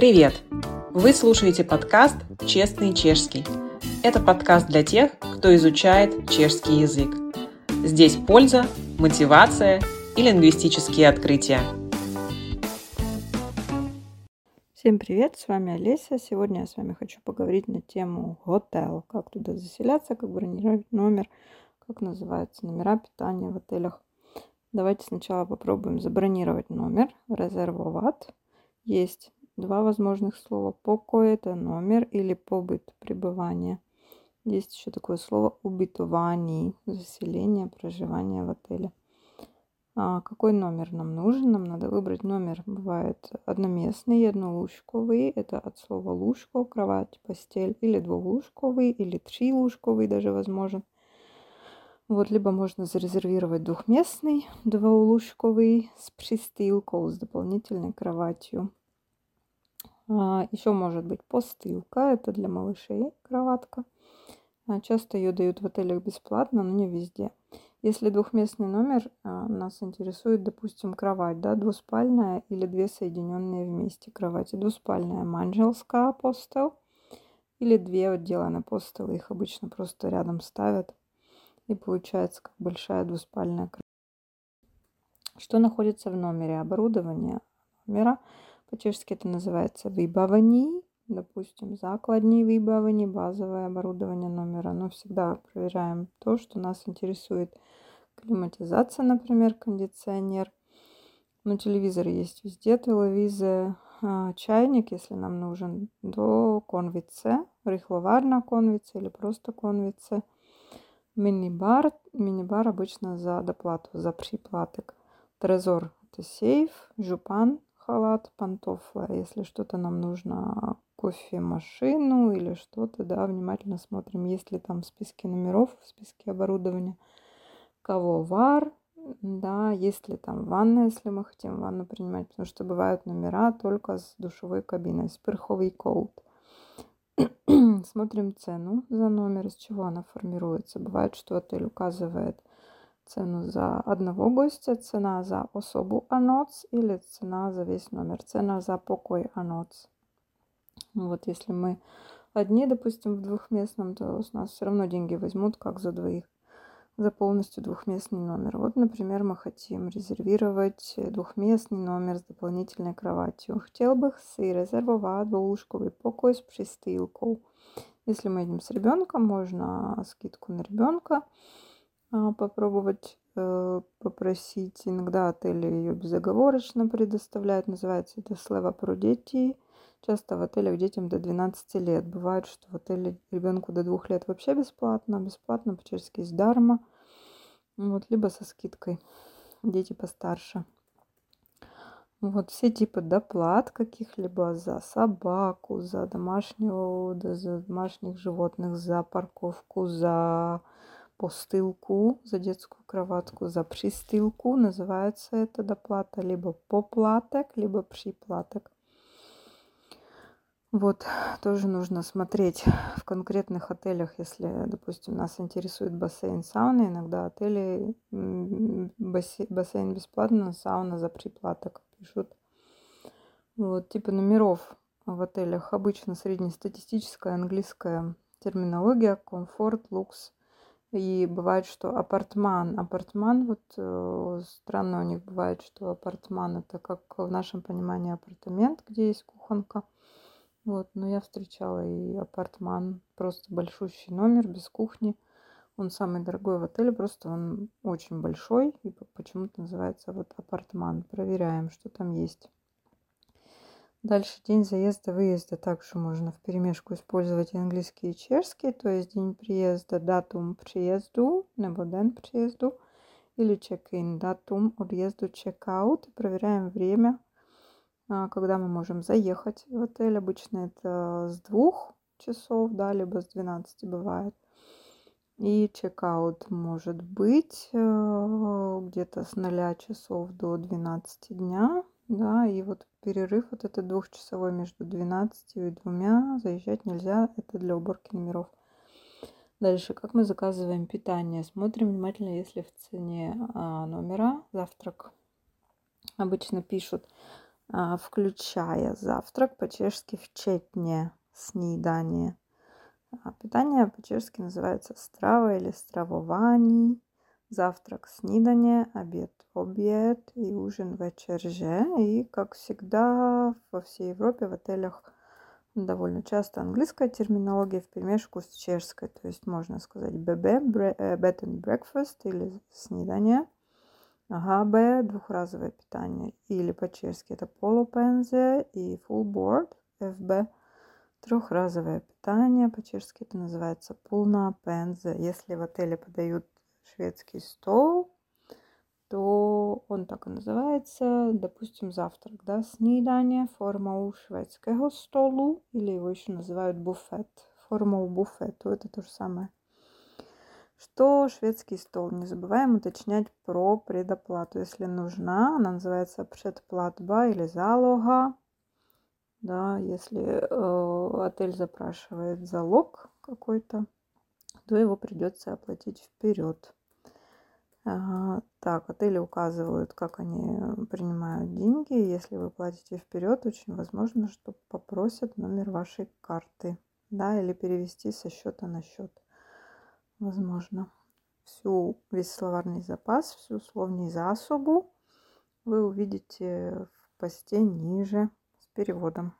Привет! Вы слушаете подкаст «Честный чешский». Это подкаст для тех, кто изучает чешский язык. Здесь польза, мотивация и лингвистические открытия. Всем привет, с вами Олеся. Сегодня я с вами хочу поговорить на тему готел, как туда заселяться, как бронировать номер, как называются номера питания в отелях. Давайте сначала попробуем забронировать номер, резервовать. Есть два возможных слова. Поко – это номер или побыт, пребывание. Есть еще такое слово убитование, заселение, проживание в отеле. А какой номер нам нужен? Нам надо выбрать номер. Бывает одноместный, однолужковый. Это от слова лужко, кровать, постель. Или двухлужковый, или трилужковый даже возможен. Вот, либо можно зарезервировать двухместный, двоулушковый с пристилкой, с дополнительной кроватью. А, еще может быть постилка, это для малышей кроватка. А, часто ее дают в отелях бесплатно, но не везде. Если двухместный номер, а, нас интересует, допустим, кровать, да, двуспальная или две соединенные вместе кровати. Двуспальная манжелская постел или две отделанные постелы, их обычно просто рядом ставят и получается как большая двуспальная кровать. Что находится в номере? Оборудование номера. По-чешски это называется выбавани. Допустим, закладни выбавани, базовое оборудование номера. Но всегда проверяем то, что нас интересует. Климатизация, например, кондиционер. Но телевизор есть везде, телевизор, а, чайник, если нам нужен, до конвице, рихловарна конвице или просто конвице. Мини-бар. Мини-бар обычно за доплату, за приплаток. Трезор – это сейф. Жупан – халат, пантофла. Если что-то нам нужно, кофемашину или что-то, да, внимательно смотрим, есть ли там в списке номеров, в списке оборудования. Кого вар, да, есть ли там ванна, если мы хотим ванну принимать, потому что бывают номера только с душевой кабиной, с перховый коут. Смотрим цену за номер, из чего она формируется. Бывает, что отель указывает цену за одного гостя, цена за особу аноц или цена за весь номер, цена за покой аноц. Вот если мы одни, допустим, в двухместном, то с нас все равно деньги возьмут, как за двоих, за полностью двухместный номер. Вот, например, мы хотим резервировать двухместный номер с дополнительной кроватью. Хотел бы си резервовать двоушковый покой с пристилкой. Если мы едем с ребенком, можно скидку на ребенка попробовать э, попросить. Иногда отели ее безоговорочно предоставляют. Называется это слева про дети. Часто в отелях детям до 12 лет. Бывает, что в отеле ребенку до 2 лет вообще бесплатно. Бесплатно по-чешски есть дарма. Вот, либо со скидкой. Дети постарше. Вот все типы доплат каких-либо за собаку, за домашнего, за домашних животных, за парковку, за постылку, за детскую кроватку, за пристылку. Называется это доплата либо поплаток, либо приплаток. Вот, тоже нужно смотреть в конкретных отелях, если, допустим, нас интересует бассейн, сауна. Иногда отели бассейн бесплатно, сауна за приплаток пишут. Вот, типа номеров в отелях обычно среднестатистическая английская терминология, комфорт, лукс. И бывает, что апартман. Апартман, вот э, странно у них бывает, что апартман это как в нашем понимании апартамент, где есть кухонка. Вот, но я встречала и апартман, просто большущий номер без кухни. Он самый дорогой в отеле, просто он очень большой и почему-то называется вот апартман. Проверяем, что там есть. Дальше день заезда-выезда также можно в перемешку использовать английский и чешский, то есть день приезда, датум приезду, nebo день приезду, или check-in, датум отъезду, check-out. Проверяем время, а, когда мы можем заехать в отель. Обычно это с двух часов, да, либо с 12 бывает. И чекаут может быть э, где-то с 0 часов до 12 дня. Да, и вот перерыв вот этот двухчасовой между 12 и двумя заезжать нельзя. Это для уборки номеров. Дальше, как мы заказываем питание. Смотрим внимательно, если в цене а, номера завтрак. Обычно пишут а, включая завтрак, по-чешски вчетне, снидание. А питание по-чешски называется страва или стравований. Завтрак, снидание, обед, обед и ужин вечерже. И, как всегда, во всей Европе в отелях довольно часто английская терминология в перемешку с чешской. То есть можно сказать ББ, э, bed and breakfast или снидание. ГБ, двухразовое питание. Или по-чешски это полупензе и full board. ФБ, трехразовое питание. По-чешски это называется полна пензе. Если в отеле подают шведский стол, то он так и называется, допустим, завтрак, да, снидание, форма у шведского столу, или его еще называют буфет, форма у буфету, это то же самое. Что шведский стол? Не забываем уточнять про предоплату, если нужна. Она называется предплатба или залога. Да, если э, отель запрашивает залог какой-то, то его придется оплатить вперед. Ага, так, отели указывают, как они принимают деньги. Если вы платите вперед, очень возможно, что попросят номер вашей карты, да, или перевести со счета на счет. Возможно. Всю, весь словарный запас, всю словный засобу вы увидите в посте ниже с переводом.